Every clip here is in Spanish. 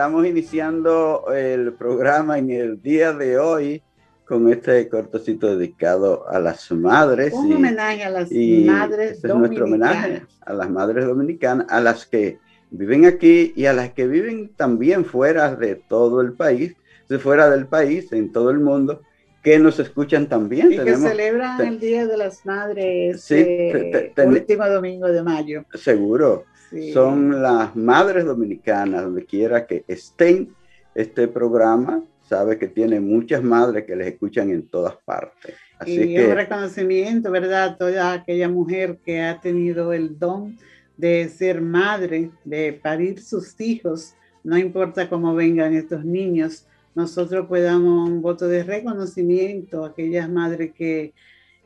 Estamos iniciando el programa en el día de hoy con este cortocito dedicado a las madres. Un homenaje a las madres este es nuestro homenaje a las madres dominicanas, a las que viven aquí y a las que viven también fuera de todo el país, de fuera del país, en todo el mundo, que nos escuchan también. Y que celebran el Día de las Madres sí, el eh, último domingo de mayo. Seguro. Son las madres dominicanas, donde quiera que estén este programa, sabe que tiene muchas madres que les escuchan en todas partes. Así y que, un reconocimiento, ¿verdad? Toda aquella mujer que ha tenido el don de ser madre, de parir sus hijos, no importa cómo vengan estos niños, nosotros podamos un voto de reconocimiento a aquellas madres que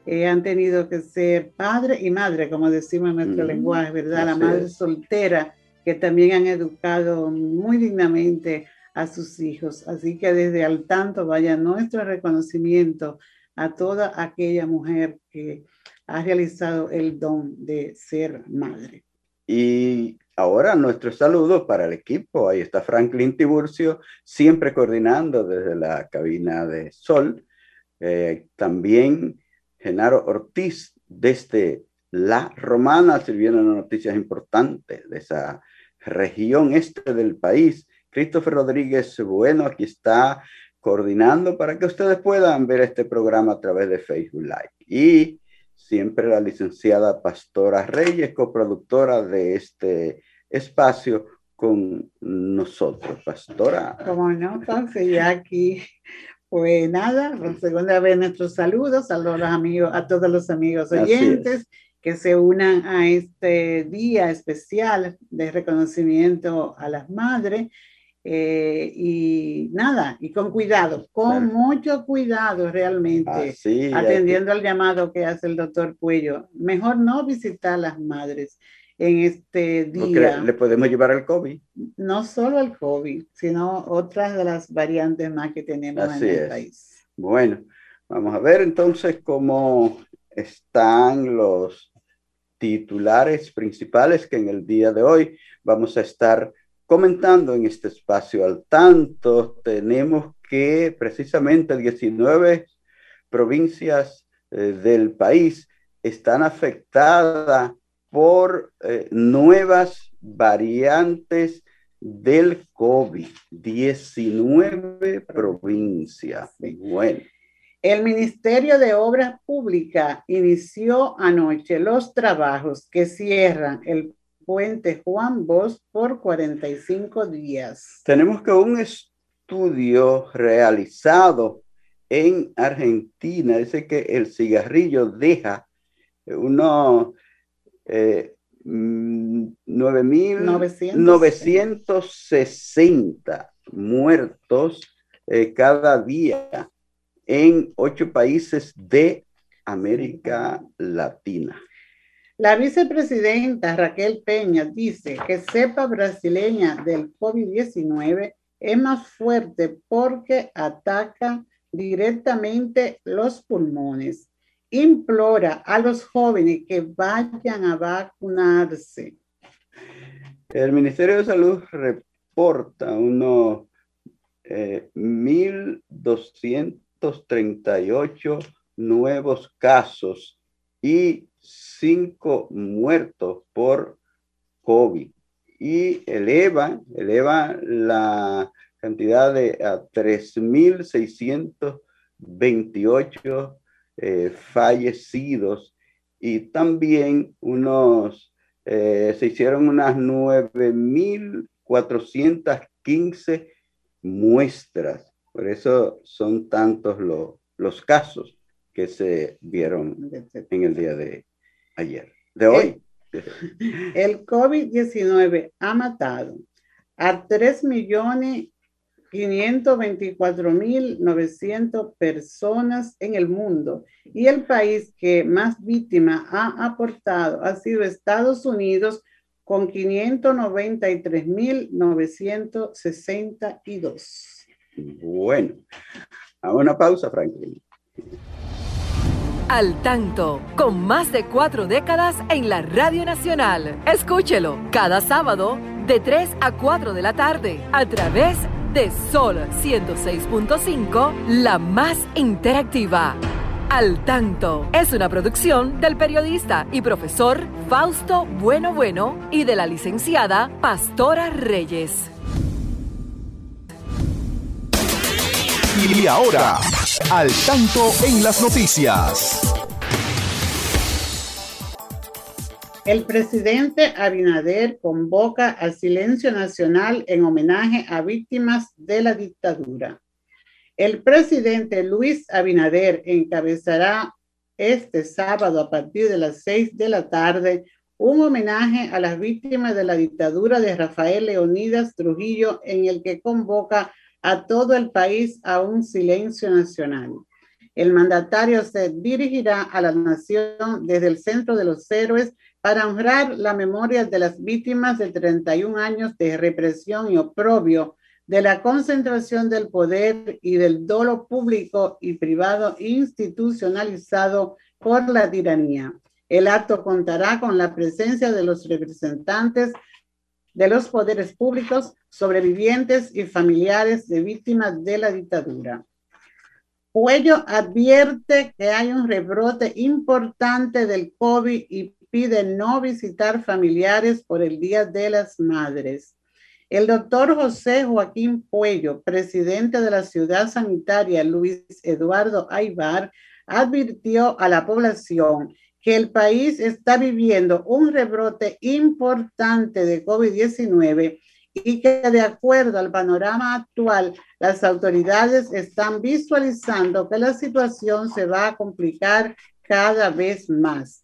eh, han tenido que ser padre y madre, como decimos en nuestro lenguaje, ¿verdad? La madre soltera, que también han educado muy dignamente a sus hijos. Así que desde al tanto vaya nuestro reconocimiento a toda aquella mujer que ha realizado el don de ser madre. Y ahora nuestro saludo para el equipo. Ahí está Franklin Tiburcio, siempre coordinando desde la cabina de Sol. Eh, también Genaro Ortiz desde La Romana, sirviendo noticias importantes de esa región este del país. Christopher Rodríguez, bueno, aquí está coordinando para que ustedes puedan ver este programa a través de Facebook Live. Y siempre la licenciada Pastora Reyes, coproductora de este espacio con nosotros. Pastora. Como no, entonces ya aquí pues nada, por segunda vez nuestros saludos, a los amigos, a todos los amigos oyentes que se unan a este día especial de reconocimiento a las madres. Eh, y nada, y con cuidado, con mucho cuidado realmente, atendiendo al llamado que hace el doctor Cuello. Mejor no visitar a las madres en este día. le podemos llevar al COVID. No solo al COVID, sino otras de las variantes más que tenemos en el país. Bueno, vamos a ver entonces cómo están los titulares principales que en el día de hoy vamos a estar comentando en este espacio al tanto. Tenemos que precisamente 19 provincias eh, del país están afectadas por eh, nuevas variantes del COVID, 19 provincias. Bueno. El Ministerio de Obras Públicas inició anoche los trabajos que cierran el puente Juan Bosch por 45 días. Tenemos que un estudio realizado en Argentina dice que el cigarrillo deja unos eh, 9.960 muertos eh, cada día en ocho países de América Latina. La vicepresidenta Raquel Peña dice que cepa brasileña del COVID-19 es más fuerte porque ataca directamente los pulmones implora a los jóvenes que vayan a vacunarse. El Ministerio de Salud reporta unos 1.238 eh, nuevos casos y 5 muertos por COVID y eleva, eleva la cantidad de a 3.628 eh, fallecidos y también unos, eh, se hicieron unas 9.415 muestras. Por eso son tantos los casos que se vieron en el día de ayer, de hoy. El COVID-19 ha matado a 3.524.900 personas en el mundo y el país que más víctimas ha aportado ha sido Estados Unidos con 593.962. Bueno, a una pausa, Franklin. Al tanto, con más de cuatro décadas en la Radio Nacional. Escúchelo cada sábado de 3 a 4 de la tarde a través de Sol 106.5, la más interactiva. Al tanto es una producción del periodista y profesor Fausto Bueno Bueno y de la licenciada Pastora Reyes. Y ahora, al tanto en las noticias. El presidente Abinader convoca al silencio nacional en homenaje a víctimas de la dictadura. El presidente Luis Abinader encabezará este sábado a partir de las seis de la tarde un homenaje a las víctimas de la dictadura de Rafael Leonidas Trujillo en el que convoca a todo el país a un silencio nacional. El mandatario se dirigirá a la nación desde el Centro de los Héroes para honrar la memoria de las víctimas de 31 años de represión y oprobio, de la concentración del poder y del dolo público y privado institucionalizado por la tiranía. El acto contará con la presencia de los representantes de los poderes públicos, sobrevivientes y familiares de víctimas de la dictadura. Puello advierte que hay un rebrote importante del COVID y pide no visitar familiares por el Día de las Madres. El doctor José Joaquín Puello, presidente de la ciudad sanitaria Luis Eduardo Aybar, advirtió a la población que el país está viviendo un rebrote importante de COVID-19 y que de acuerdo al panorama actual, las autoridades están visualizando que la situación se va a complicar cada vez más.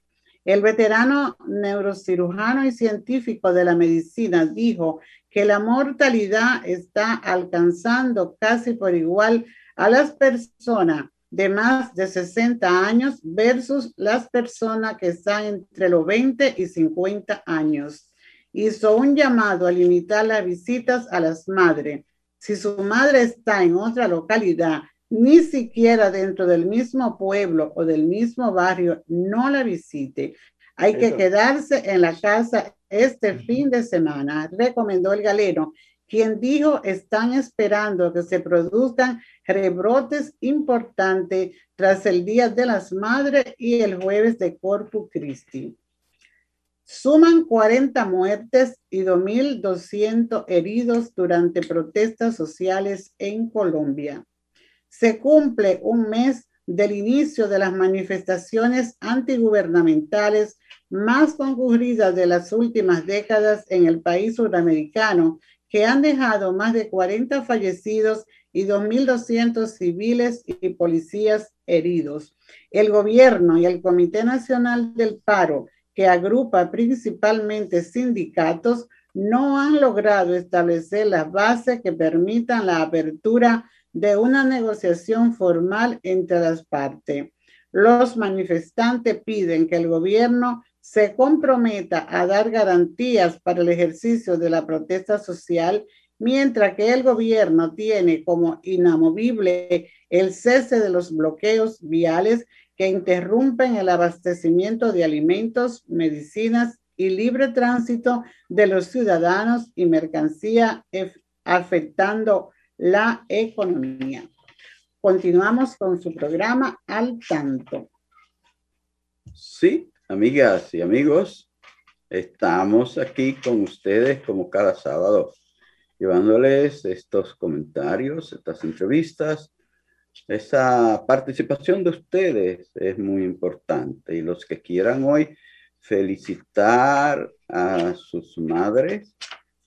El veterano neurocirujano y científico de la medicina dijo que la mortalidad está alcanzando casi por igual a las personas de más de 60 años versus las personas que están entre los 20 y 50 años. Hizo un llamado a limitar las visitas a las madres. Si su madre está en otra localidad, ni siquiera dentro del mismo pueblo o del mismo barrio, no la visite. Hay que quedarse en la casa este fin de semana, recomendó el galeno quien dijo están esperando que se produzcan rebrotes importantes tras el Día de las Madres y el jueves de Corpus Christi. Suman 40 muertes y 2.200 heridos durante protestas sociales en Colombia. Se cumple un mes del inicio de las manifestaciones antigubernamentales más concurridas de las últimas décadas en el país sudamericano que han dejado más de 40 fallecidos y 2.200 civiles y policías heridos. El gobierno y el Comité Nacional del Paro, que agrupa principalmente sindicatos, no han logrado establecer las bases que permitan la apertura de una negociación formal entre las partes. Los manifestantes piden que el gobierno se comprometa a dar garantías para el ejercicio de la protesta social, mientras que el gobierno tiene como inamovible el cese de los bloqueos viales que interrumpen el abastecimiento de alimentos, medicinas y libre tránsito de los ciudadanos y mercancía, afectando la economía. Continuamos con su programa Al Tanto. Sí, amigas y amigos, estamos aquí con ustedes como cada sábado, llevándoles estos comentarios, estas entrevistas esa participación de ustedes es muy importante y los que quieran hoy felicitar a sus madres,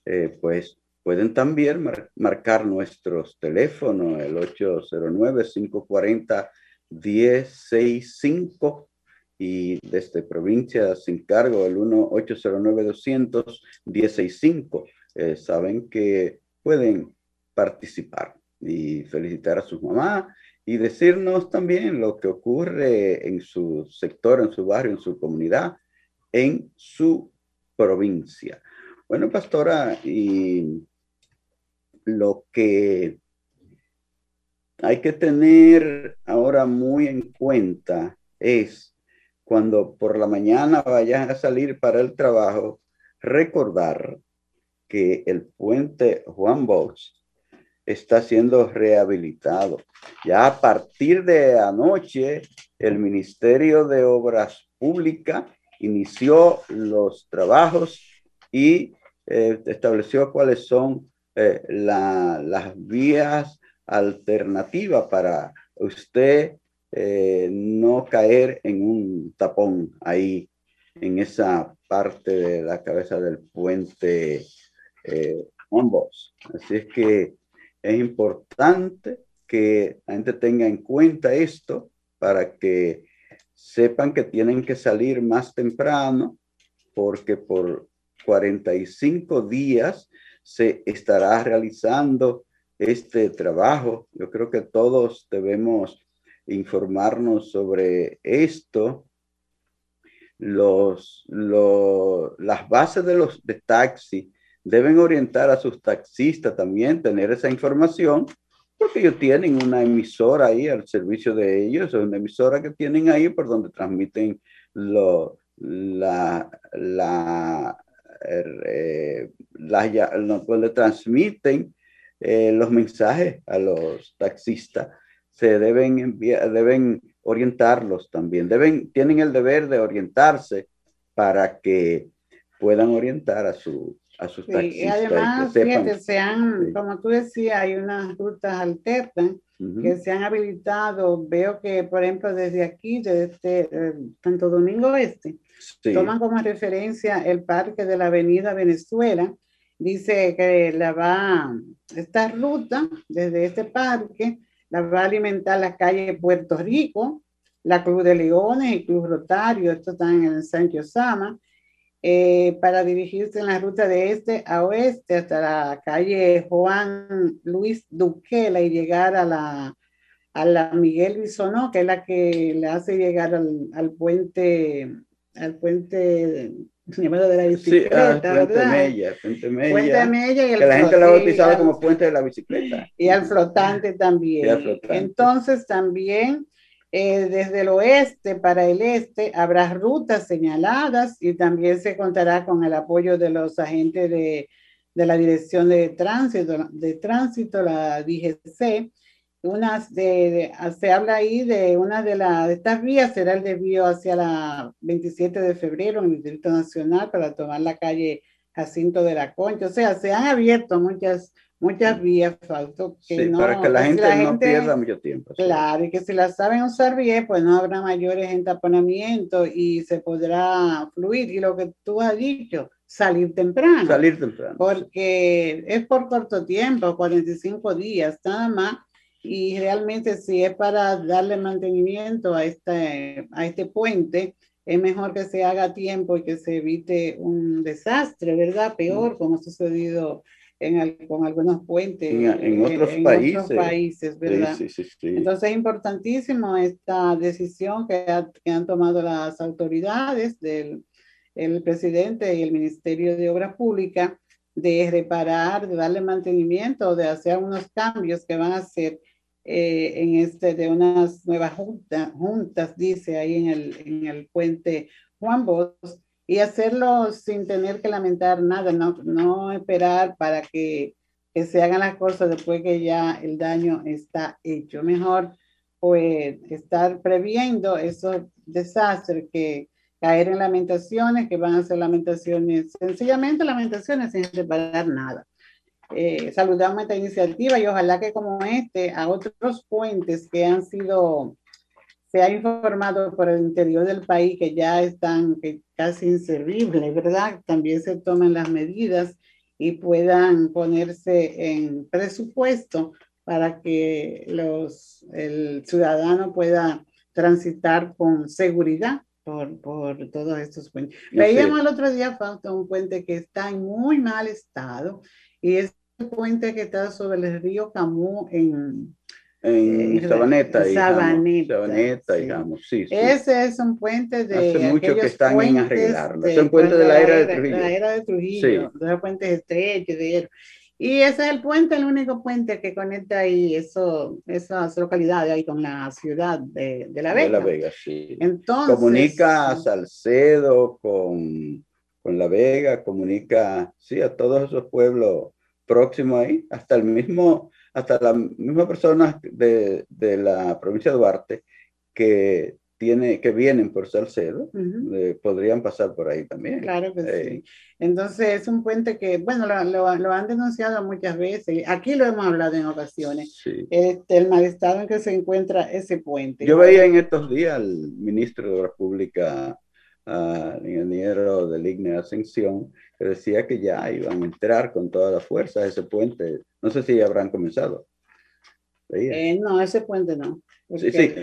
eh, pues pueden también marcar nuestros teléfonos, el 809-540-1065 y desde provincia sin cargo, el 1-809-200-1065. Eh, saben que pueden participar y felicitar a sus mamás y decirnos también lo que ocurre en su sector, en su barrio, en su comunidad, en su provincia. Bueno, pastora, y lo que hay que tener ahora muy en cuenta es cuando por la mañana vayan a salir para el trabajo, recordar que el puente Juan Bosch está siendo rehabilitado. Ya a partir de anoche, el Ministerio de Obras Públicas inició los trabajos y eh, estableció cuáles son eh, las vías alternativas para usted eh, no caer en un tapón ahí en esa parte de la cabeza del puente ambos. Así es que es importante que la gente tenga en cuenta esto para que sepan que tienen que salir más temprano porque por 45 días se estará realizando este trabajo. Yo creo que todos debemos informarnos sobre esto. Los, las bases de los de taxi deben orientar a sus taxistas también, tener esa información, porque ellos tienen una emisora ahí al servicio de ellos, es una emisora que tienen ahí por donde transmiten lo, la, la, eh, donde transmiten eh, los mensajes a los taxistas. Se deben enviar, deben orientarlos también, deben, tienen el deber de orientarse para que puedan orientar a su, a sus Y además, fíjate, se han, como tú decías, hay unas rutas alternas que se han habilitado. Veo que, por ejemplo, desde aquí, desde eh, Santo Domingo Este, toman como referencia el parque de la Avenida Venezuela. Dice que la va, esta ruta desde este parque, la va a alimentar la calle Puerto Rico, la Club de Leones y Club Rotario, esto está en el Sancho Sama eh, para dirigirse en la ruta de este a oeste hasta la calle Juan Luis Duquela y llegar a la, a la Miguel Bisonó, que es la que le hace llegar al, al puente, al puente llamado de la bicicleta, sí, ah, puente Mella, puente Mella, puente Mella y el que la gente la ha bautizado como puente de la bicicleta. Y al flotante también. Al flotante. Entonces también eh, desde el oeste para el este habrá rutas señaladas y también se contará con el apoyo de los agentes de, de la Dirección de Tránsito, de Tránsito, la DGC. Unas de, se habla ahí de una de, las de estas vías, será el desvío hacia la 27 de febrero en el Distrito Nacional para tomar la calle Jacinto de la Concha. O sea, se han abierto muchas muchas vías, falso que no, para que la, gente, no pierda mucho tiempo. Claro, y que si las saben usar bien, pues no habrá mayores entaponamientos y se podrá fluir. Y lo que tú has dicho, salir temprano. Salir temprano. Porque es por corto tiempo, 45 días nada más. Y realmente si es para darle mantenimiento a este, a este puente, es mejor que se haga tiempo y que se evite un desastre, ¿verdad? Peor, mm. como ha sucedido con algunos puentes en, otros, países. ¿verdad? Entonces es importantísimo esta decisión que, han tomado las autoridades del el presidente y el Ministerio de Obras Públicas de reparar, de darle mantenimiento, de hacer unos cambios que van a hacer eh, en este, de unas nuevas juntas, dice ahí en el, en el puente Juan Bosch, y hacerlo sin tener que lamentar nada, no, no esperar para que, que, se hagan las cosas después que ya el daño está hecho. Mejor pues estar previendo esos desastres que caer en lamentaciones, que van a ser lamentaciones, sencillamente lamentaciones sin separar nada. Eh, saludamos esta iniciativa y ojalá que como este, a otros puentes que han sido, se ha informado por el interior del país que ya están que casi inservibles, ¿verdad? También se tomen las medidas y puedan ponerse en presupuesto para que los, el ciudadano pueda transitar con seguridad por, por todos estos puentes. Veíamos el otro día, falta un puente que está en muy mal estado y es el puente que está sobre el río Camus en, en eh, Sabaneta, Sabaneta, Sabaneta, digamos, sí, sí. Ese es un puente de. Hace mucho que están en arreglarlo. es un puente de, la era de Trujillo. la era de Trujillo, sí. de puentes estrechos, de y ese es el puente, el único puente que conecta ahí eso, esas localidades ahí con la ciudad de, de La Vega. De La Vega, sí. Entonces, comunica a Salcedo con, con La Vega, comunica, sí, a todos esos pueblos próximo ahí, hasta el mismo, hasta la misma persona de, de la provincia de Duarte que tiene, que vienen por Salcedo, eh, podrían pasar por ahí también. Claro que sí. Eh, Entonces es un puente que, bueno, lo, lo, lo, han denunciado muchas veces, aquí lo hemos hablado en ocasiones, sí. este, el mal estado en que se encuentra ese puente. Yo veía en estos días al ministro de la República, al ingeniero del IGNE Ascensión, que decía que ya iban a entrar con toda la fuerza a ese puente. No sé si habrán comenzado. Eh, no, ese puente no. Sí, sí. sí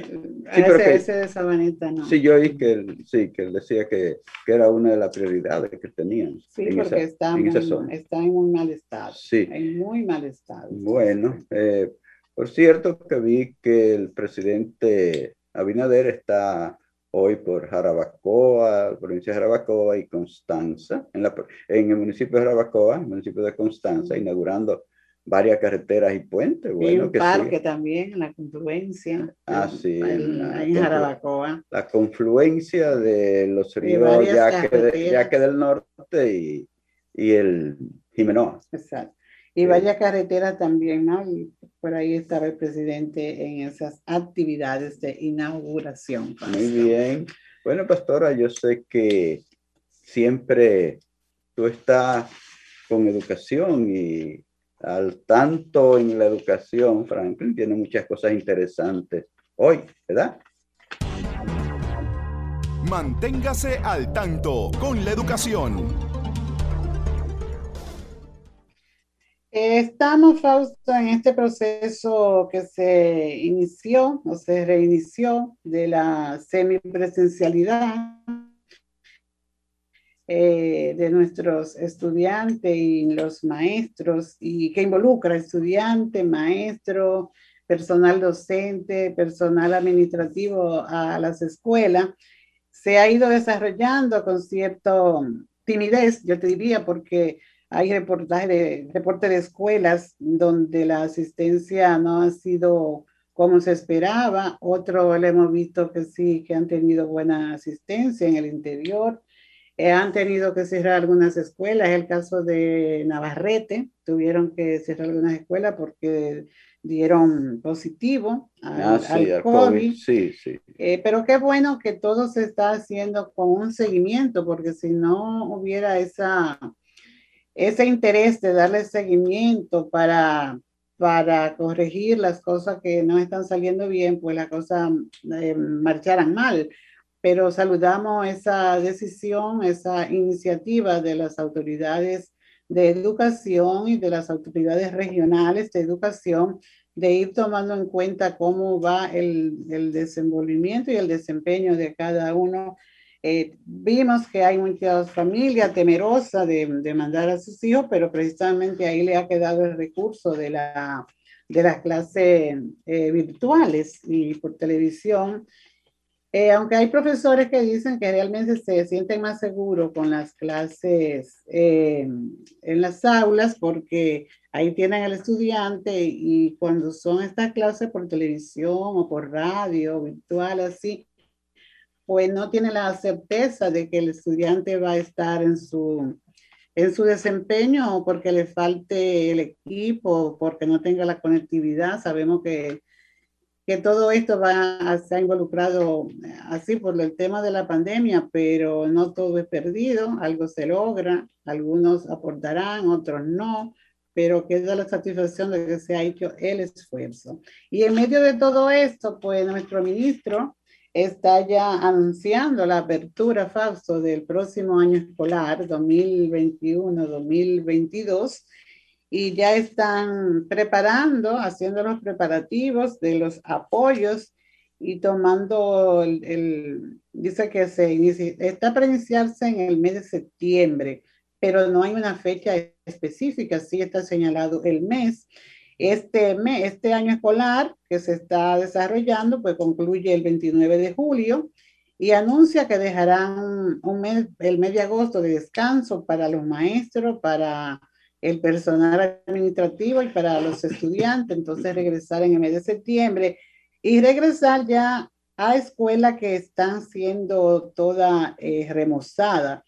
pero ese, que, ese de Sabaneta no. Sí, yo oí que él, sí, que él decía que, que, era una de las prioridades que tenían. Sí, en porque esa, está, en muy, está en muy mal estado. Sí. En muy mal estado. Bueno, eh, por cierto que vi que el presidente Abinader está hoy por Jarabacoa, provincia de Jarabacoa y Constanza, en, la, en el municipio de Jarabacoa, el municipio de Constanza, inaugurando varias carreteras y puentes. Bueno, y un parque también, la confluencia. Ah, sí. En, la, en Jarabacoa. La confluencia de los ríos Yaque, Yaque, del Norte y, y el Jimenoa. Exacto. Y vaya carretera también, ¿no? Y por ahí estaba el presidente en esas actividades de inauguración. Muy bien. Bueno, pastora, yo sé que siempre tú estás con educación y al tanto en la educación, Franklin tiene muchas cosas interesantes hoy, ¿verdad? Manténgase al tanto con la educación. Estamos, Fausto, en este proceso que se inició o se reinició de la semipresencialidad eh, de nuestros estudiantes y los maestros y que involucra estudiante, maestro, personal docente, personal administrativo a las escuelas, se ha ido desarrollando con cierto timidez, yo te diría, porque hay reportajes de, reporte de escuelas donde la asistencia no ha sido como se esperaba, otro le hemos visto que sí, que han tenido buena asistencia en el interior, eh, han tenido que cerrar algunas escuelas. Es el caso de Navarrete, tuvieron que cerrar algunas escuelas porque dieron positivo al, ah, sí, al COVID. Sí, sí. Eh, pero qué bueno que todo se está haciendo con un seguimiento, porque si no hubiera esa, ese interés de darle seguimiento para, para corregir las cosas que no están saliendo bien, pues las cosas eh, marcharan mal pero saludamos esa decisión, esa iniciativa de las autoridades de educación y de las autoridades regionales de educación de ir tomando en cuenta cómo va el, el desenvolvimiento y el desempeño de cada uno. Eh, vimos que hay muchas familias temerosas de, de, mandar a sus hijos, pero precisamente ahí le ha quedado el recurso de, la, de las clases eh, virtuales y por televisión. Eh, aunque hay profesores que dicen que realmente se sienten más seguros con las clases eh, en las aulas porque ahí tienen al estudiante y cuando son estas clases por televisión o por radio, virtual, así, pues no tiene la certeza de que el estudiante va a estar en su, en su desempeño o porque le falte el equipo, porque no tenga la conectividad. Sabemos que que todo esto va a, ha involucrado eh, así por el tema de la pandemia, pero no todo es perdido, algo se logra, algunos aportarán, otros no, pero queda la satisfacción de que se ha hecho el esfuerzo. Y en medio de todo esto, pues nuestro ministro está ya anunciando la apertura, Fausto, del próximo año escolar 2021-2022 y ya están preparando, haciendo los preparativos de los apoyos y tomando el, dice que se inicia, está para iniciarse en el mes de septiembre, pero no hay una fecha específica, sí está señalado el mes. Este, mes, este año escolar que se está desarrollando, pues concluye el 29 de julio y anuncia que dejarán el mes de agosto de descanso para los maestros, para el personal administrativo y para los estudiantes, entonces regresar en el mes de septiembre y regresar ya a escuelas que están siendo toda eh, remozada.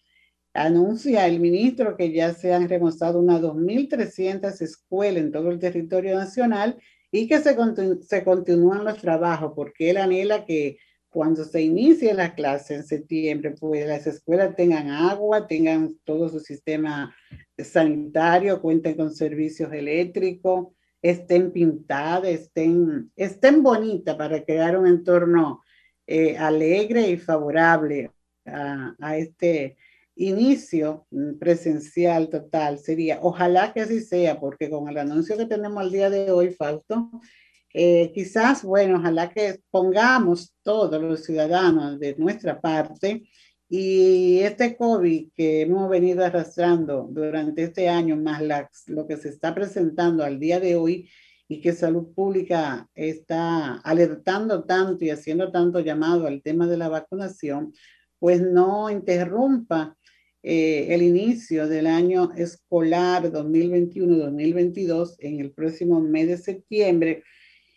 Anuncia el ministro que ya se han remozado unas 2.300 escuelas en todo el territorio nacional y que se, se continúan los trabajos, porque él anhela que cuando se inicie la clase en septiembre, pues las escuelas tengan agua, tengan todo su sistema sanitario, cuenten con servicios eléctricos, estén pintadas, estén, estén bonitas para crear un entorno eh, alegre y favorable a, a, este inicio presencial total. Sería, ojalá que así sea, porque con el anuncio que tenemos al día de hoy, Fausto, eh, quizás, bueno, ojalá que pongamos todos los ciudadanos de nuestra parte y este COVID que hemos venido arrastrando durante este año, más lo que se está presentando al día de hoy y que Salud Pública está alertando tanto y haciendo tanto llamado al tema de la vacunación, pues no interrumpa eh, el inicio del año escolar 2021-2022 en el próximo mes de septiembre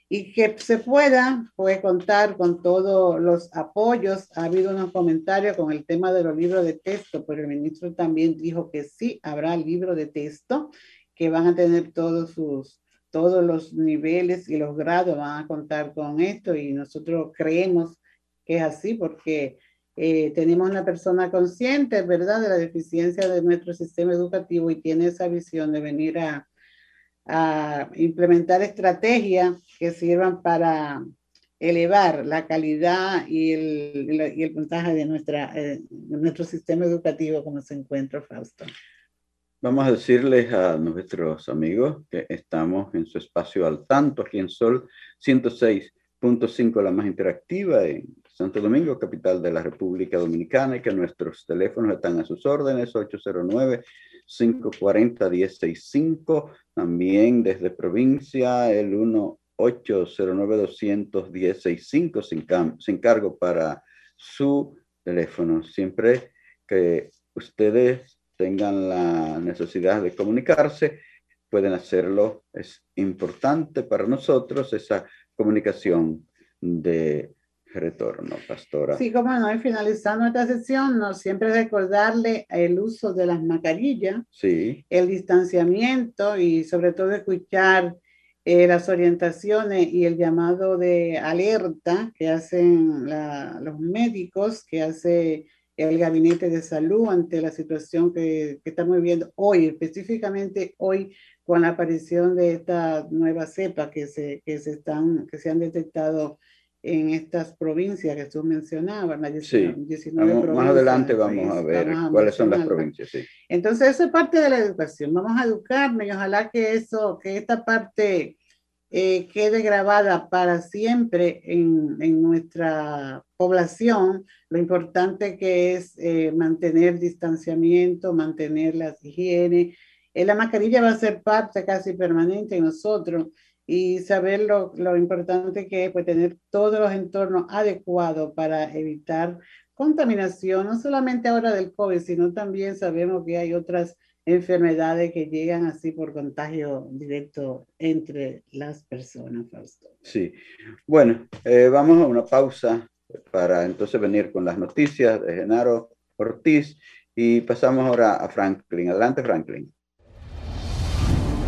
y que se pueda pues, contar con todos los apoyos. Ha habido unos comentarios con el tema de los libros de texto, pero el ministro también dijo que sí habrá libro de texto, que van a tener todos sus todos los niveles y los grados van a contar con esto y nosotros creemos que es así porque eh, tenemos una persona consciente, ¿verdad?, de la deficiencia de nuestro sistema educativo y tiene esa visión de venir a, a implementar estrategias que sirvan para elevar la calidad y el, y el puntaje de, nuestra, eh, nuestro sistema educativo como se encuentra, Fausto. Vamos a decirles a nuestros amigos que estamos en su espacio al tanto, aquí en Sol 106.5, la más interactiva en Santo Domingo, capital de la República Dominicana, y que nuestros teléfonos están a sus órdenes, 809 540 165 también desde provincia el 1-809-210-65 sin, sin cargo para su teléfono. Siempre que ustedes tengan la necesidad de comunicarse, pueden hacerlo. Es importante para nosotros esa comunicación de retorno, pastora. Sí, como no, y finalizando esta sesión, no siempre recordarle el uso de las mascarillas, sí. el distanciamiento y sobre todo escuchar eh, las orientaciones y el llamado de alerta que hacen los médicos, que hace el gabinete de salud ante la situación que, que estamos viviendo hoy, específicamente hoy con la aparición de esta nueva cepa que se, que se, están, que se han detectado en estas provincias que tú mencionabas, sí. más adelante vamos a ver cuáles son las provincias. Sí. Entonces, eso es parte de la educación. Vamos a educarnos y ojalá que eso, que esta parte eh, quede grabada para siempre en, en, nuestra población. Lo importante que es eh, mantener distanciamiento, mantener las higiene. Eh, la mascarilla va a ser parte casi permanente en nosotros y saber lo, lo importante que es pues, tener todos los entornos adecuados para evitar contaminación, no solamente ahora del COVID, sino también sabemos que hay otras enfermedades que llegan así por contagio directo entre las personas, Fausto. Sí, bueno, eh, vamos a una pausa para entonces venir con las noticias de Genaro Ortiz y pasamos ahora a Franklin. Adelante, Franklin.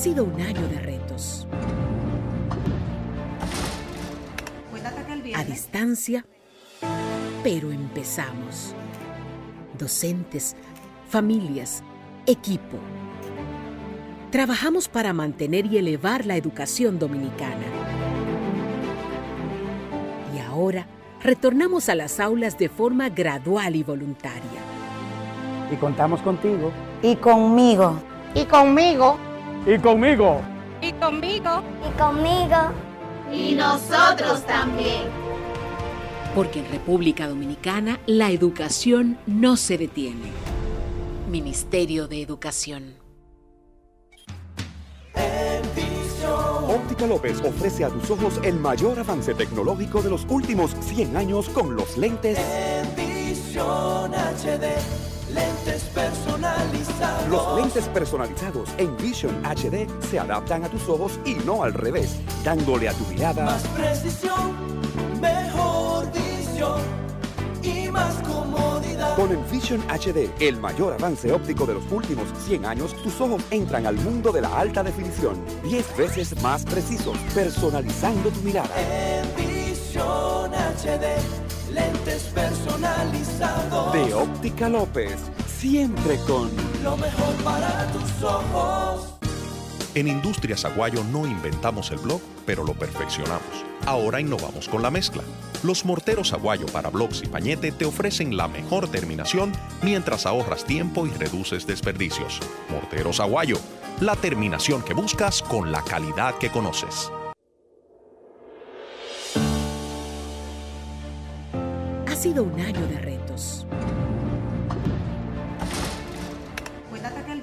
Sido un año de retos a distancia, pero empezamos. Docentes, familias, equipo. Trabajamos para mantener y elevar la educación dominicana. Y ahora retornamos a las aulas de forma gradual y voluntaria. Y contamos contigo. Y conmigo. Y conmigo. Y conmigo. Y conmigo. Y conmigo. Y nosotros también. Porque en República Dominicana la educación no se detiene. Ministerio de Educación. Óptica López ofrece a tus ojos el mayor avance tecnológico de los últimos 100 años con los lentes Envision HD. Lentes personalizados. Los lentes personalizados en Vision HD se adaptan a tus ojos y no al revés, dándole a tu mirada más precisión, mejor visión y más comodidad. Con Envision HD, el mayor avance óptico de los últimos 100 años, tus ojos entran al mundo de la alta definición, 10 veces más precisos, personalizando tu mirada. Envision HD lentes personalizados. De Óptica López, siempre con lo mejor para tus ojos. En Industrias Aguayo no inventamos el blog, pero lo perfeccionamos. Ahora innovamos con la mezcla. Los morteros Aguayo para blogs y pañete te ofrecen la mejor terminación mientras ahorras tiempo y reduces desperdicios. Morteros Aguayo, la terminación que buscas con la calidad que conoces. Ha sido un año de retos.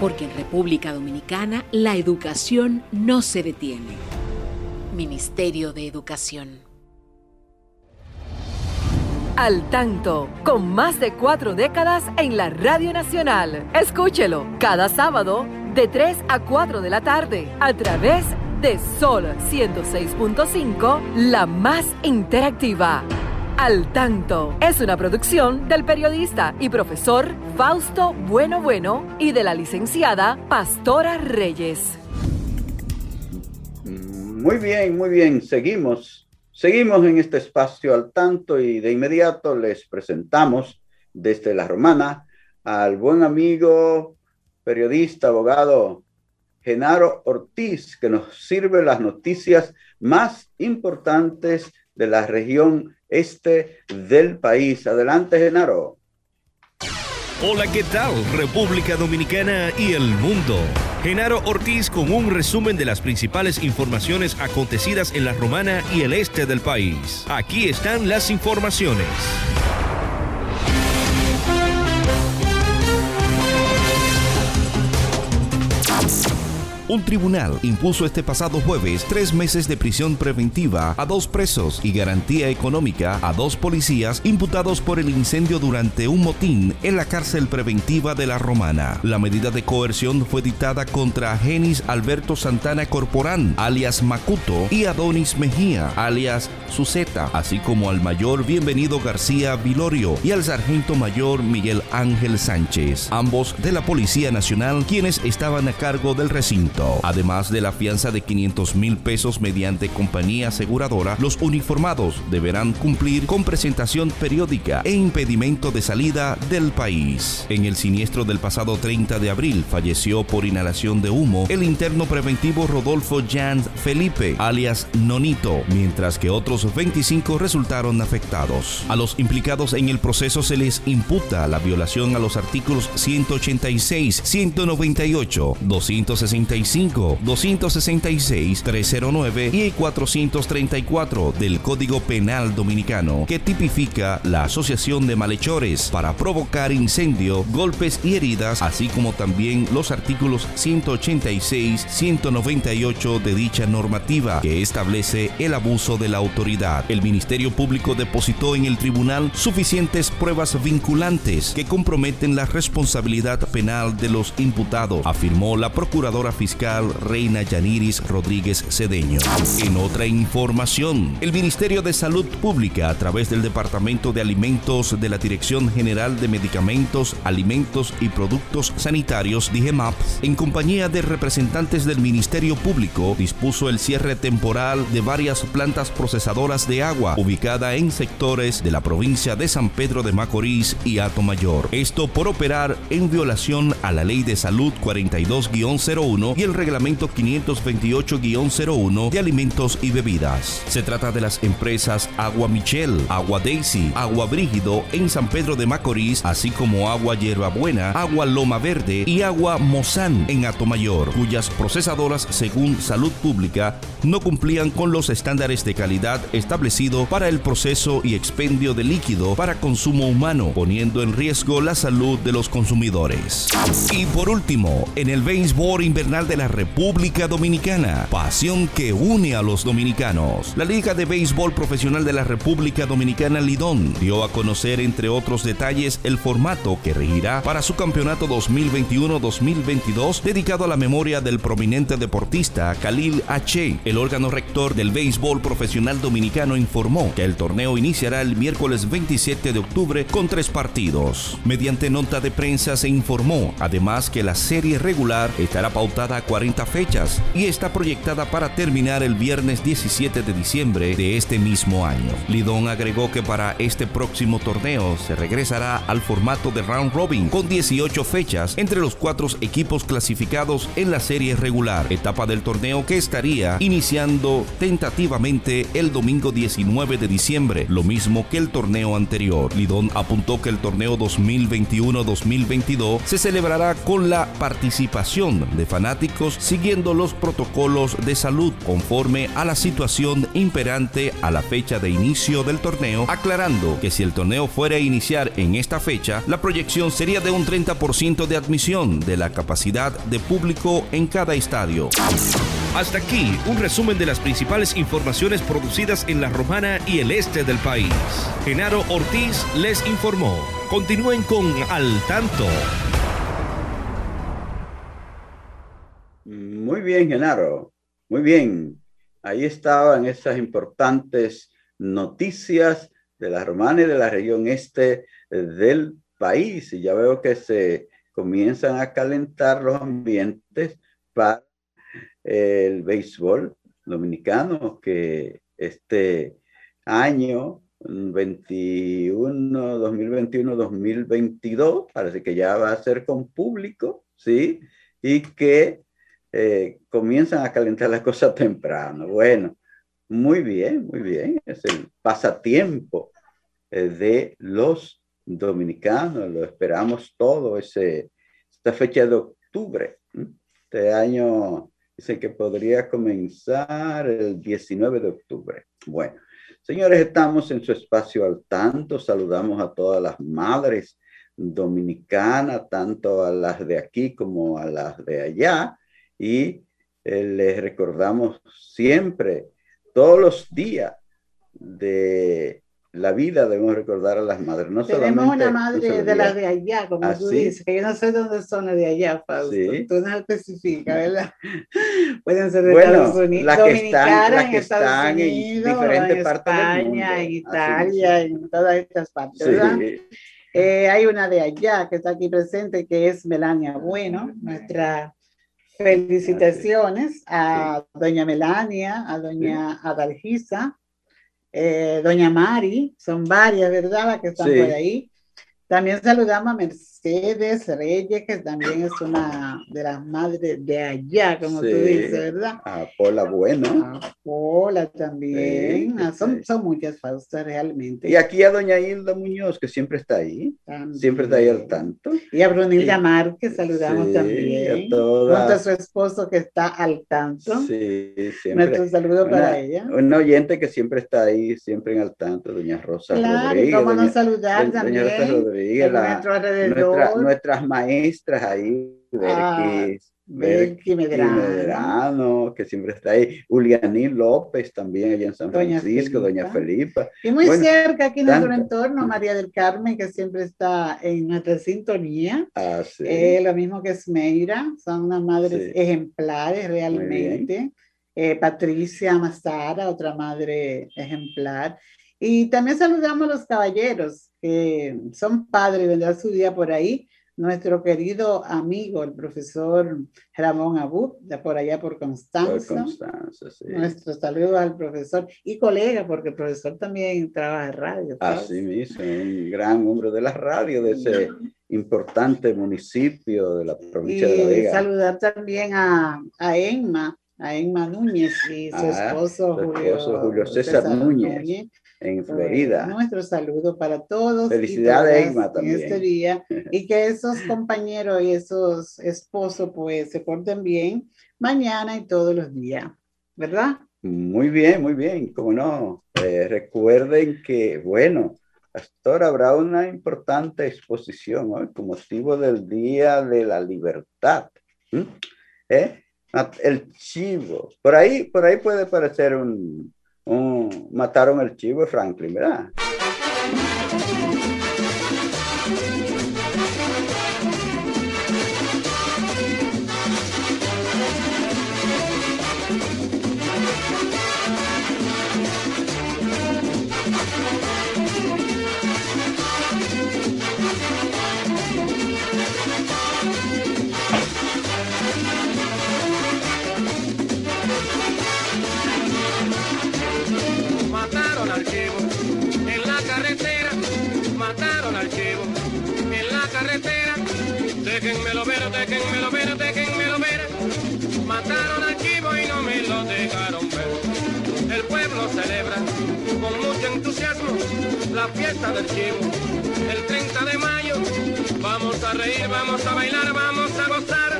Porque en República Dominicana la educación no se detiene. Ministerio de Educación. Al tanto, con más de cuatro décadas en la Radio Nacional. Escúchelo cada sábado de 3 a 4 de la tarde a través de Sol 106.5, la más interactiva. Al tanto es una producción del periodista y profesor Fausto Bueno Bueno y de la licenciada Pastora Reyes. Muy bien, muy bien, seguimos. Seguimos en este espacio al tanto y de inmediato les presentamos desde La Romana al buen amigo, periodista, abogado Genaro Ortiz, que nos sirve las noticias más importantes de la región este del país. Adelante, Genaro. Hola, ¿qué tal? República Dominicana y el mundo. Genaro Ortiz con un resumen de las principales informaciones acontecidas en la Romana y el este del país. Aquí están las informaciones. Un tribunal impuso este pasado jueves tres meses de prisión preventiva a dos presos y garantía económica a dos policías imputados por el incendio durante un motín en la cárcel preventiva de la Romana. La medida de coerción fue dictada contra Genis Alberto Santana Corporán, alias Macuto, y Adonis Mejía, alias Suceta, así como al mayor Bienvenido García Vilorio y al sargento mayor Miguel Ángel Sánchez, ambos de la Policía Nacional, quienes estaban a cargo del recinto. Además de la fianza de 500 mil pesos mediante compañía aseguradora, los uniformados deberán cumplir con presentación periódica e impedimento de salida del país. En el siniestro del pasado 30 de abril falleció por inhalación de humo el interno preventivo Rodolfo Jan Felipe, alias Nonito, mientras que otros 25 resultaron afectados. A los implicados en el proceso se les imputa la violación a los artículos 186, 198, 265, 266, 309 y 434 del Código Penal Dominicano, que tipifica la asociación de malhechores para provocar incendio, golpes y heridas, así como también los artículos 186, 198 de dicha normativa, que establece el abuso de la autoridad. El Ministerio Público depositó en el tribunal suficientes pruebas vinculantes que comprometen la responsabilidad penal de los imputados, afirmó la procuradora fiscal Reina Yaniris Rodríguez Cedeño. En otra información, el Ministerio de Salud Pública, a través del Departamento de Alimentos de la Dirección General de Medicamentos, Alimentos y Productos Sanitarios, DIGEMAP, en compañía de representantes del Ministerio Público, dispuso el cierre temporal de varias plantas procesadoras de agua ubicada en sectores de la provincia de San Pedro de Macorís y Mayor. Esto por operar en violación a la Ley de Salud 42-01 y el Reglamento 528-01 de Alimentos y Bebidas. Se trata de las empresas Agua Michel, Agua Daisy, Agua Brígido en San Pedro de Macorís, así como Agua Hierbabuena, Agua Loma Verde y Agua Mozán en Atomayor, cuyas procesadoras, según Salud Pública, no cumplían con los estándares de calidad establecidos para el proceso y expendio de líquido para consumo humano, poniendo en riesgo la salud de los consumidores. Y por último, en el béisbol invernal de la República Dominicana, pasión que une a los dominicanos. La Liga de Béisbol Profesional de la República Dominicana Lidón dio a conocer, entre otros detalles, el formato que regirá para su campeonato 2021-2022 dedicado a la memoria del prominente deportista Khalil H. El órgano rector del béisbol profesional dominicano informó que el torneo iniciará el miércoles 27 de octubre con tres partidos. Mediante nota de prensa se informó además que la serie regular estará pautada 40 fechas y está proyectada para terminar el viernes 17 de diciembre de este mismo año. Lidón agregó que para este próximo torneo se regresará al formato de round robin con 18 fechas entre los cuatro equipos clasificados en la serie regular, etapa del torneo que estaría iniciando tentativamente el domingo 19 de diciembre, lo mismo que el torneo anterior. Lidón apuntó que el torneo 2021-2022 se celebrará con la participación de fanáticos siguiendo los protocolos de salud conforme a la situación imperante a la fecha de inicio del torneo, aclarando que si el torneo fuera a iniciar en esta fecha, la proyección sería de un 30% de admisión de la capacidad de público en cada estadio. Hasta aquí un resumen de las principales informaciones producidas en la Romana y el este del país. Genaro Ortiz les informó. Continúen con Al Tanto. Muy bien, Genaro. Muy bien. Ahí estaban esas importantes noticias de la Romana y de la región este del país. Y ya veo que se comienzan a calentar los ambientes para el béisbol dominicano, que este año 21, 2021, 2022, parece que ya va a ser con público, ¿sí? Y que eh, comienzan a calentar las cosas temprano. Bueno, muy bien, muy bien. Es el pasatiempo eh, de los dominicanos. Lo esperamos todo, ese, esta fecha de octubre. Este año dice que podría comenzar el 19 de octubre. Bueno, señores, estamos en su espacio al tanto. Saludamos a todas las madres dominicanas, tanto a las de aquí como a las de allá. Y eh, les recordamos siempre, todos los días de la vida debemos recordar a las madres. No Tenemos una madre de las de allá, como tú dices, que yo no sé dónde son las de allá, Fausto. Tú no especificas, ¿verdad? Pueden ser de Estados Unidos, las que están, las que están en diferentes en partes España, del mundo. en Italia, en todas estas partes, ¿verdad? Eh, hay una de allá que está aquí presente, que es Melania Bueno, nuestra felicitaciones a doña Melania, a doña Adalgisa, eh, doña Mari, son varias, ¿verdad? Las que están Sí. por ahí. También saludamos a Mercedes Reyes, que también es una de las madres de allá, como tú dices, ¿verdad? A Paula Bueno. Hola también. Sí, Ah, son, son muchas Faustas realmente. Y aquí a doña Hilda Muñoz, que siempre está ahí. Siempre está ahí al tanto. Y a Brunilda. Márquez saludamos también. a todas. Junto a su esposo que está al tanto. Sí, siempre. Nuestro saludo para ella. Un oyente que siempre está ahí, siempre en al tanto, doña Rosa Claro, Rodríguez. cómo no doña- saludar doña también Rosa Rodríguez, la- nuestro alrededor. nuestra- nuestras maestras ahí, Ah, Berkis, Belki Medrano. Medrano, que siempre está ahí, Ulianí López también allá en San Doña Francisco, doña Felipa. Y muy Bueno, cerca aquí en nuestro tanto. entorno, María del Carmen, que siempre está en nuestra sintonía. Ah, sí. Eh, lo mismo que Esmeira, son unas madres Sí. ejemplares realmente. Eh, Patricia Mazara, otra madre ejemplar. Y también saludamos a los caballeros, que son padres, vendrá su día por ahí. Nuestro querido amigo, el profesor Ramón Abud, de por allá por Por Constanza. Constanza, sí. Nuestro saludo al profesor y colega, porque el profesor también trabaja en radio. ¿sabes? Así mismo, un gran hombre de la radio de ese importante municipio de la provincia de La Y Vega. saludar también a, a Emma, a Emma Núñez y su Ah, esposo, Julio, Julio César Núñez, en Florida. Nuestro saludo para todos. Felicidades, Emma, En también. este día. Y que esos compañeros y esos esposos pues se porten bien mañana y todos los días, ¿verdad? Muy bien, muy bien, cómo no. Eh, recuerden que, bueno, hasta ahora habrá una importante exposición hoy con motivo del Día de la Libertad. ¿Eh? Mat- El chivo. Por ahí, por ahí puede parecer un, un- mataron el chivo de Franklin, ¿verdad? La fiesta del chivo. El 30 de mayo vamos a reír, vamos a bailar, vamos a gozar.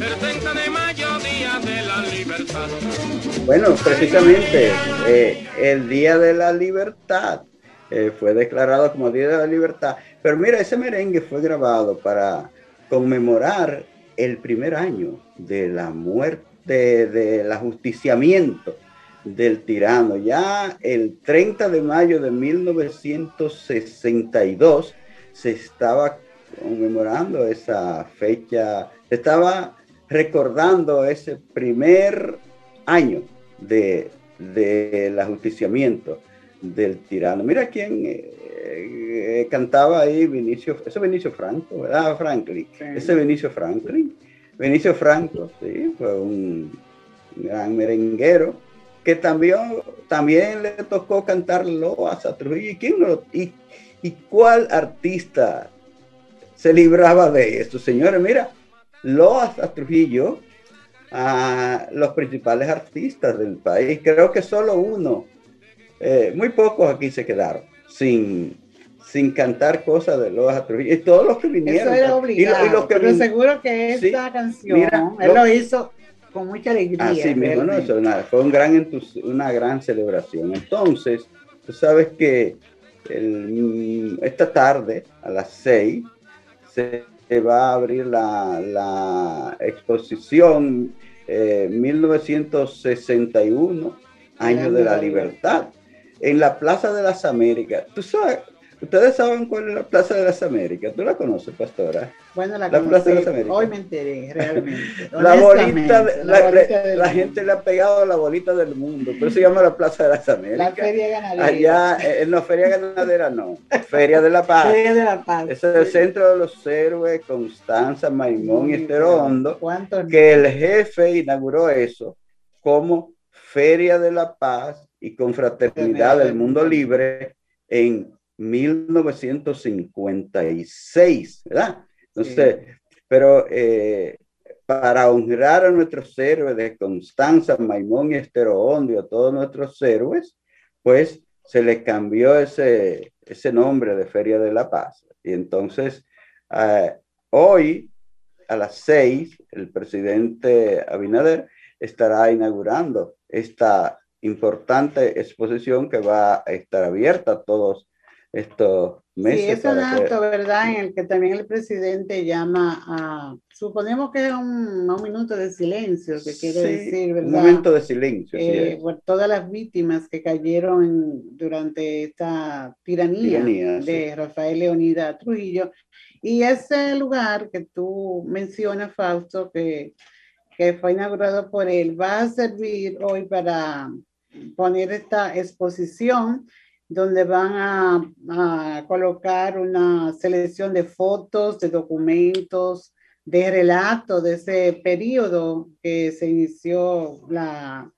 El 30 de mayo, día de la libertad. Bueno, precisamente eh, el Día de la Libertad eh, fue declarado como Día de la Libertad. Pero mira, ese merengue fue grabado para conmemorar el primer año de la muerte, del ajusticiamiento del tirano. Ya el 30 de mayo de 1962 se estaba conmemorando esa fecha, se estaba recordando ese primer año de, del ajusticiamiento del tirano. Mira quién eh, eh, cantaba ahí, Vinicio, ese Vinicio Franco, ¿verdad, Franklin? Ese Vinicio Franklin. Vinicio Franco, sí, fue un gran merenguero que también, también le tocó cantar Loas a Trujillo. ¿Y, quién no- y, ¿Y cuál artista se libraba de esto? Señores, mira, Loas a Trujillo, a los principales artistas del país, creo que solo uno, eh, muy pocos aquí se quedaron sin, sin cantar cosas de Loas a Trujillo. Y todos los que vinieron. Eso era obligado. y los que pero vin- seguro que Sí, esta canción, mira, él lo- lo hizo con mucha alegría. Así mismo, ¿no? Eso, nada, fue un gran una gran celebración. Entonces, tú sabes que el- esta tarde, a las seis, se va a abrir la, la exposición eh, 1961, año de la libertad, en la Plaza de las Américas. ¿Tú sabes, ¿Ustedes saben cuál es la Plaza de las Américas? ¿Tú la conoces, pastora? Bueno, la, la Plaza de las Américas. Hoy me enteré, realmente. la bolita, de, la, la, bolita la gente le ha pegado la bolita del mundo, pero se llama la Plaza de las Américas. La Feria Ganadera. Allá, en eh, la Feria Ganadera no, Feria de la Paz. Feria de la Paz. Es el centro de los héroes, Constanza, Maimón y Estero Hondo, ¿Cuántos que el jefe inauguró eso como Feria de la Paz y Confraternidad del Mundo Libre en 1956, ¿verdad? Entonces, sí. pero eh, para honrar a nuestros héroes de Constanza, Maimón y a todos nuestros héroes, pues se le cambió ese, ese nombre de Feria de la Paz. Y entonces, uh, hoy a las seis, el presidente Abinader estará inaugurando esta importante exposición que va a estar abierta a todos estos meses. Sí, ese dato, que... ¿verdad? En el que también el presidente llama a, suponemos que es un, un minuto de silencio, que quiere sí, decir, ¿verdad? Un momento de silencio. Eh, sí por todas las víctimas que cayeron en, durante esta tiranía, tiranía de sí. Rafael Leonida Trujillo. Y ese lugar que tú mencionas, Fausto, que, que fue inaugurado por él, va a servir hoy para poner esta exposición donde van a, a, colocar una selección de fotos, de documentos, de relatos de ese periodo que se inició la,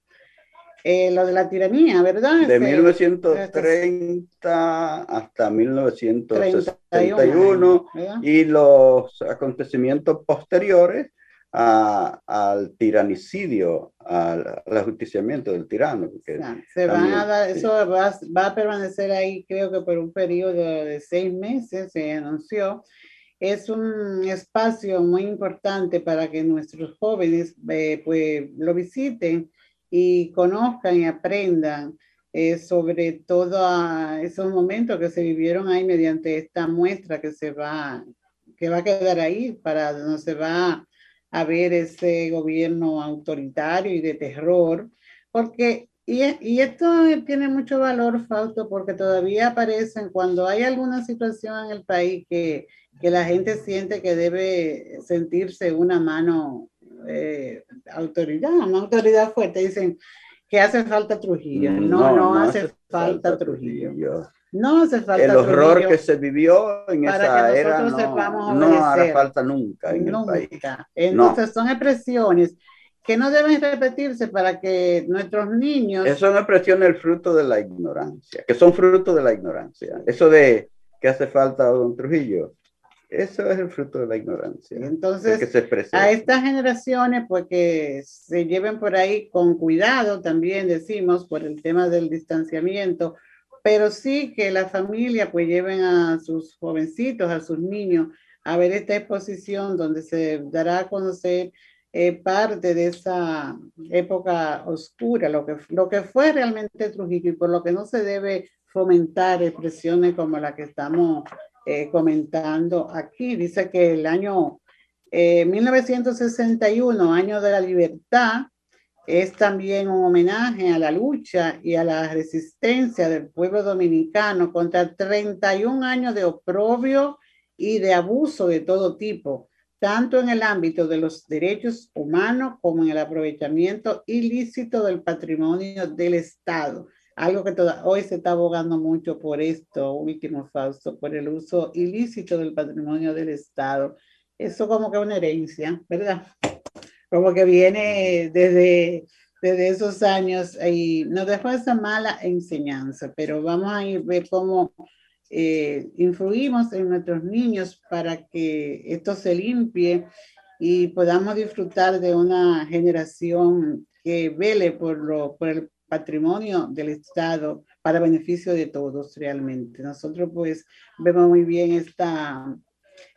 eh, lo de la tiranía, ¿verdad? De 1930 hasta 1961 y los acontecimientos posteriores a, al tiranicidio, al, al, ajusticiamiento del tirano. Porque se van a dar, eso va, va, a permanecer ahí, creo que por un periodo de seis meses, se anunció. Es un espacio muy importante para que nuestros jóvenes eh, pues, lo visiten y conozcan y aprendan eh, sobre todos esos momentos que se vivieron ahí mediante esta muestra que se va, que va a quedar ahí, para no se va a ver ese gobierno autoritario y de terror, porque, y, y, esto tiene mucho valor, Fausto, porque todavía aparecen cuando hay alguna situación en el país que, que la gente siente que debe sentirse una mano eh, autoridad, una autoridad fuerte, dicen que hace falta Trujillo. No, no, no hace, hace, falta, falta Trujillo. Trujillo. No hace falta el horror que se vivió en esa era no, no hará falta nunca en nunca. el país. Entonces no. son expresiones que no deben repetirse para que nuestros niños... Eso son expresiones del fruto de la ignorancia, que son fruto de la ignorancia. Eso de que hace falta un Trujillo, eso es el fruto de la ignorancia. Entonces, que se a estas generaciones, pues que se lleven por ahí con cuidado, también decimos, por el tema del distanciamiento, pero sí que la familia pues lleven a sus jovencitos, a sus niños, a ver esta exposición donde se dará a conocer eh, parte de esa época oscura, lo que, lo que fue realmente Trujillo y por lo que no se debe fomentar expresiones como la que estamos eh, comentando aquí. Dice que el año eh, 1961, año de la libertad, es también un homenaje a la lucha y a la resistencia del pueblo dominicano contra 31 años de oprobio y de abuso de todo tipo, tanto en el ámbito de los derechos humanos como en el aprovechamiento ilícito del patrimonio del Estado. Algo que hoy se está abogando mucho por esto, último Fausto, por el uso ilícito del patrimonio del Estado. Eso como que una herencia, ¿verdad? Como que viene desde, desde esos años y nos dejó esa mala enseñanza, pero vamos a ir ver cómo eh, influimos en nuestros niños para que esto se limpie y podamos disfrutar de una generación que vele por, lo, por el patrimonio del Estado para beneficio de todos realmente. Nosotros pues vemos muy bien esta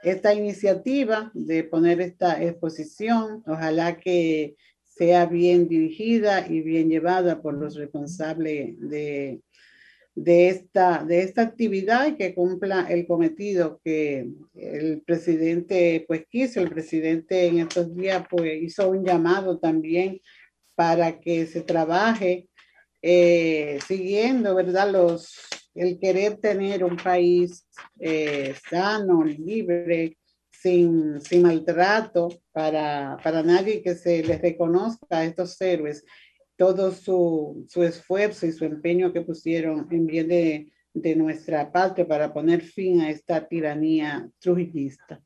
esta iniciativa de poner esta exposición. Ojalá que sea bien dirigida y bien llevada por los responsables de, de esta, de esta actividad y que cumpla el cometido que el presidente pues quiso. El presidente en estos días pues hizo un llamado también para que se trabaje eh, siguiendo, ¿verdad? Los, el querer tener un país eh, sano, libre, sin, sin maltrato para, para nadie que se les reconozca a estos héroes todo su, su, esfuerzo y su empeño que pusieron en bien de, de, nuestra patria para poner fin a esta tiranía trujillista.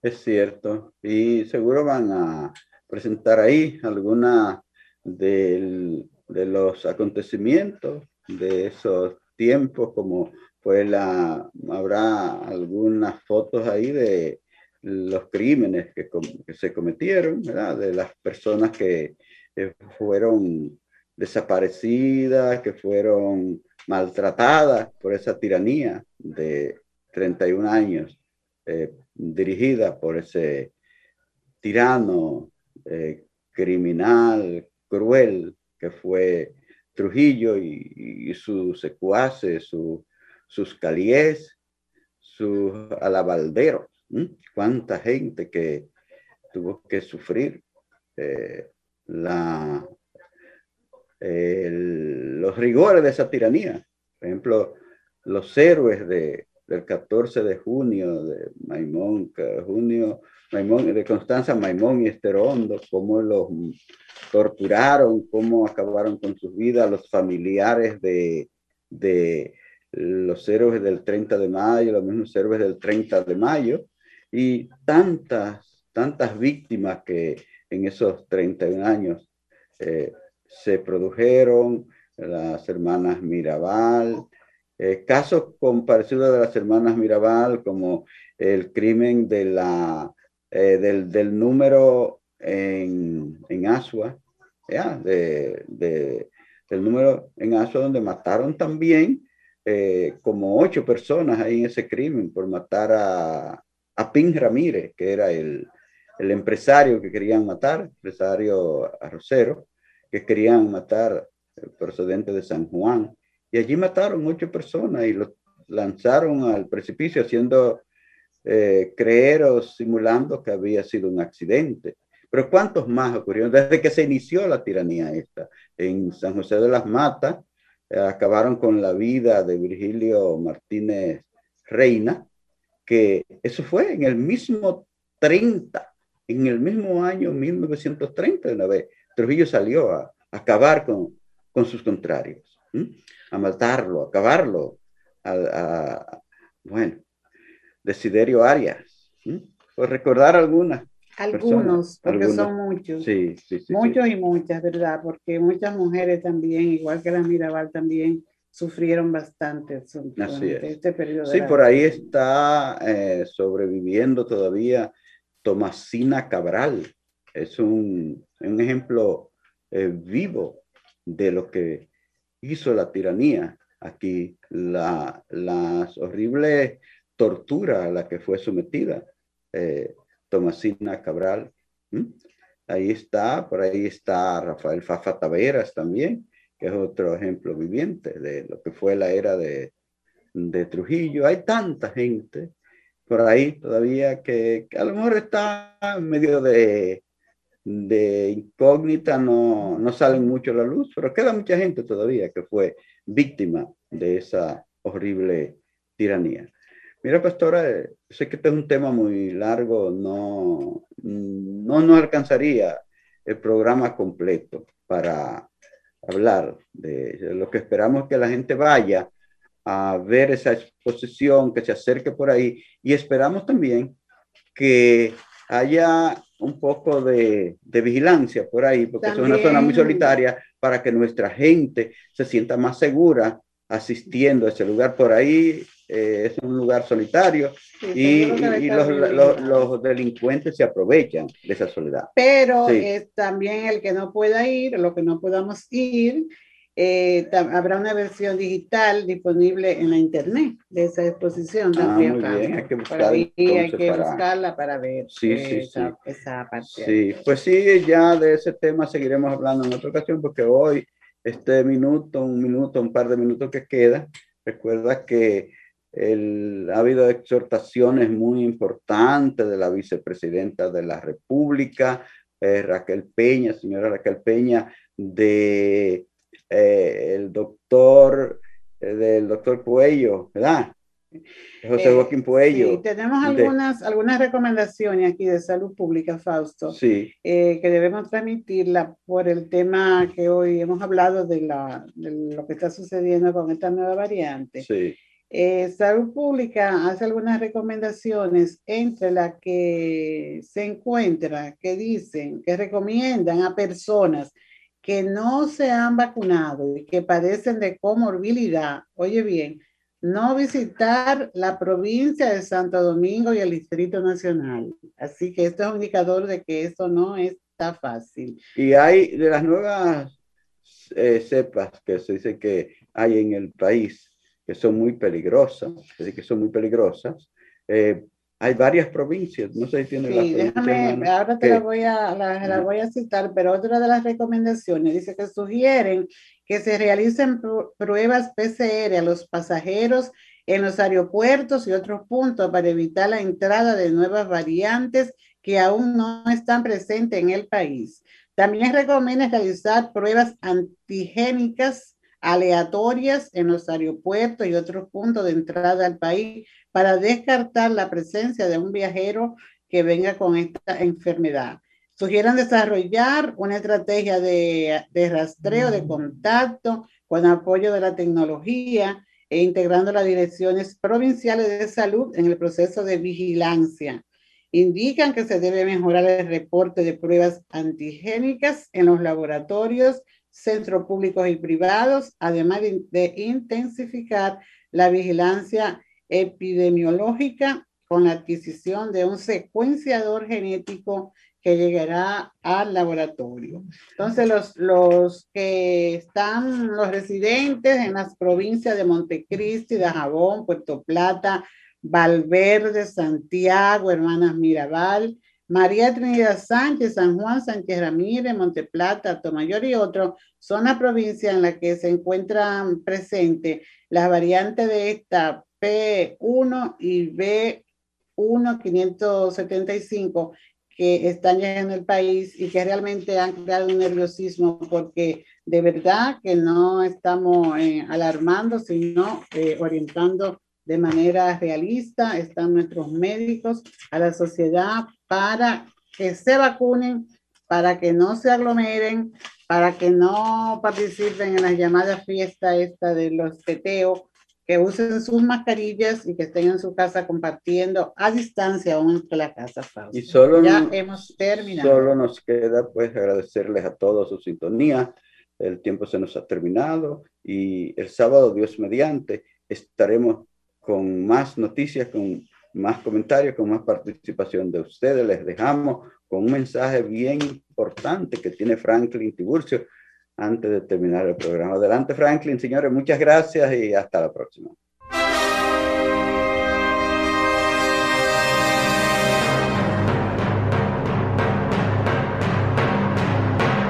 Es cierto, y seguro van a presentar ahí alguna de los acontecimientos de esos tiempos, como fue la, habrá algunas fotos ahí de los crímenes que, se cometieron, de las personas que que fueron desaparecidas, que fueron maltratadas por esa tiranía de 31 años, eh, dirigida por ese tirano eh, criminal, cruel, que fue Trujillo y, sus secuaces, sus calíes, sus alabalderos. Cuánta gente que tuvo que sufrir eh, la, los rigores de esa tiranía. Por ejemplo, los héroes de, del 14 de junio de Maimón, junio, Maimón, de Constanza Maimón y Esterondo, cómo los torturaron, cómo acabaron con sus vidas los familiares de, de los héroes del 30 de mayo, los mismos héroes del 30 de mayo, y tantas, tantas víctimas que en esos 31 años eh, se produjeron las hermanas Mirabal, eh, casos parecidos de las hermanas Mirabal, como el crimen de la, eh, del, del, número en, en Asua. De, de, del número en Asua, donde mataron también como ocho personas ahí en ese crimen por matar a, a Pin Ramírez, que era el, el empresario que querían matar, empresario arrocero, que querían matar el procedente de San Juan. Y allí mataron ocho personas y los lanzaron al precipicio haciendo eh, creer o simulando que había sido un accidente. Pero ¿cuántos más ocurrieron? Desde que se inició la tiranía esta, en San José de las Matas, eh, acabaron con la vida de Virgilio Martínez Reina, que eso fue en el mismo 30 en el mismo año 1930, una vez, Trujillo salió a, acabar con, con, sus contrarios, a matarlo, a acabarlo, a, bueno, Desiderio Arias, por recordar algunas. Algunos, porque son muchos. Sí, sí, sí, muchos y muchas, ¿verdad? Porque muchas mujeres también, igual que la Mirabal también, sufrieron bastante durante este periodo. Sí, por ahí está eh, sobreviviendo todavía Tomasina Cabral es un, un ejemplo eh, vivo de lo que hizo la tiranía aquí, la, las horribles torturas a la que fue sometida eh, Tomasina Cabral. Ahí está, por ahí está Rafael Fafa Taveras también, que es otro ejemplo viviente de lo que fue la era de, de Trujillo. Hay tanta gente por ahí todavía que, a lo mejor está en medio de, de incógnita, no, no salen mucho a la luz, pero queda mucha gente todavía que fue víctima de esa horrible tiranía. Mira, pastora, eh, sé que este es un tema muy largo, no, no nos alcanzaría el programa completo para hablar de lo que esperamos que la gente vaya a ver esa exposición, que se acerque por ahí y esperamos también que haya un poco de, de vigilancia por ahí, porque es una zona muy solitaria para que nuestra gente se sienta más segura asistiendo a ese lugar por ahí. Eh, es un lugar solitario y, y, los, los, los, delincuentes se aprovechan de esa soledad. Pero es también el que no pueda ir, lo que no podamos ir, eh, habrá una versión digital disponible en la internet de esa exposición. Ah, muy bien. Hay que, buscar, hay que para... buscarla para ver sí, sí, esa, sí. esa parte. Sí, pues sí, ya de ese tema seguiremos hablando en otra ocasión porque hoy este minuto, un minuto, un par de minutos que queda, recuerda que el, ha habido exhortaciones muy importantes de la vicepresidenta de la República, eh, Raquel Peña, señora Raquel Peña, de eh, el doctor, eh, del doctor Puello, ¿verdad? José Joaquín Puello. Sí, tenemos algunas, algunas recomendaciones aquí de salud pública, Fausto, sí. que debemos transmitirla por el tema que hoy hemos hablado de, la, de lo que está sucediendo con esta nueva variante. Sí. Eh, Salud Pública hace algunas recomendaciones entre las que se encuentra, que dicen, que recomiendan a personas que no se han vacunado y que padecen de comorbilidad, oye bien, no visitar la provincia de Santo Domingo y el Distrito Nacional. Así que esto es un indicador de que esto no está fácil. Y hay de las nuevas eh, cepas que se dice que hay en el país, que son muy peligrosas, es decir, que son muy peligrosas. Eh, hay varias provincias, no sé si tiene sí, déjame, ahora te la voy, a, la, la voy a citar, pero otra de las recomendaciones dice que sugieren que se realicen pruebas PCR a los pasajeros en los aeropuertos y otros puntos para evitar la entrada de nuevas variantes que aún no están presentes en el país. También recomienda realizar pruebas antigénicas aleatorias en los aeropuertos y otros puntos de entrada al país para descartar la presencia de un viajero que venga con esta enfermedad. Sugieran desarrollar una estrategia de, de rastreo de contacto con apoyo de la tecnología e integrando las direcciones provinciales de salud en el proceso de vigilancia. Indican que se debe mejorar el reporte de pruebas antigénicas en los laboratorios centros públicos y privados, además de, intensificar la vigilancia epidemiológica con la adquisición de un secuenciador genético que llegará al laboratorio. Entonces, los, los que están, los residentes en las provincias de Montecristi, de Jabón, Puerto Plata, Valverde, Santiago, Hermanas Mirabal, María Trinidad Sánchez, San Juan, Sánchez Ramírez, Monteplata, Tomayor y otros son las provincias en las que se encuentran presentes las variantes de esta P1 y B1575 que están ya en el país y que realmente han creado un nerviosismo porque de verdad que no estamos eh, alarmando, sino eh, orientando de manera realista, están nuestros médicos, a la sociedad para que se vacunen, para que no se aglomeren, para que no participen en las llamadas fiestas esta de los teteos, que usen sus mascarillas y que estén en su casa compartiendo a distancia aún entre la casa. Y solo ya hemos terminado. Solo nos queda pues agradecerles a todos su sintonía. El tiempo se nos ha terminado y el sábado, Dios mediante, estaremos con más noticias, con más comentarios, con más participación de ustedes. Les dejamos con un mensaje bien importante que tiene Franklin Tiburcio antes de terminar el programa. Adelante, Franklin, señores, muchas gracias y hasta la próxima.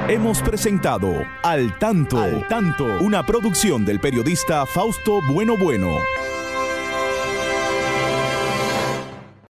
Hemos presentado Al Tanto, Al Tanto, una producción del periodista Fausto Bueno Bueno.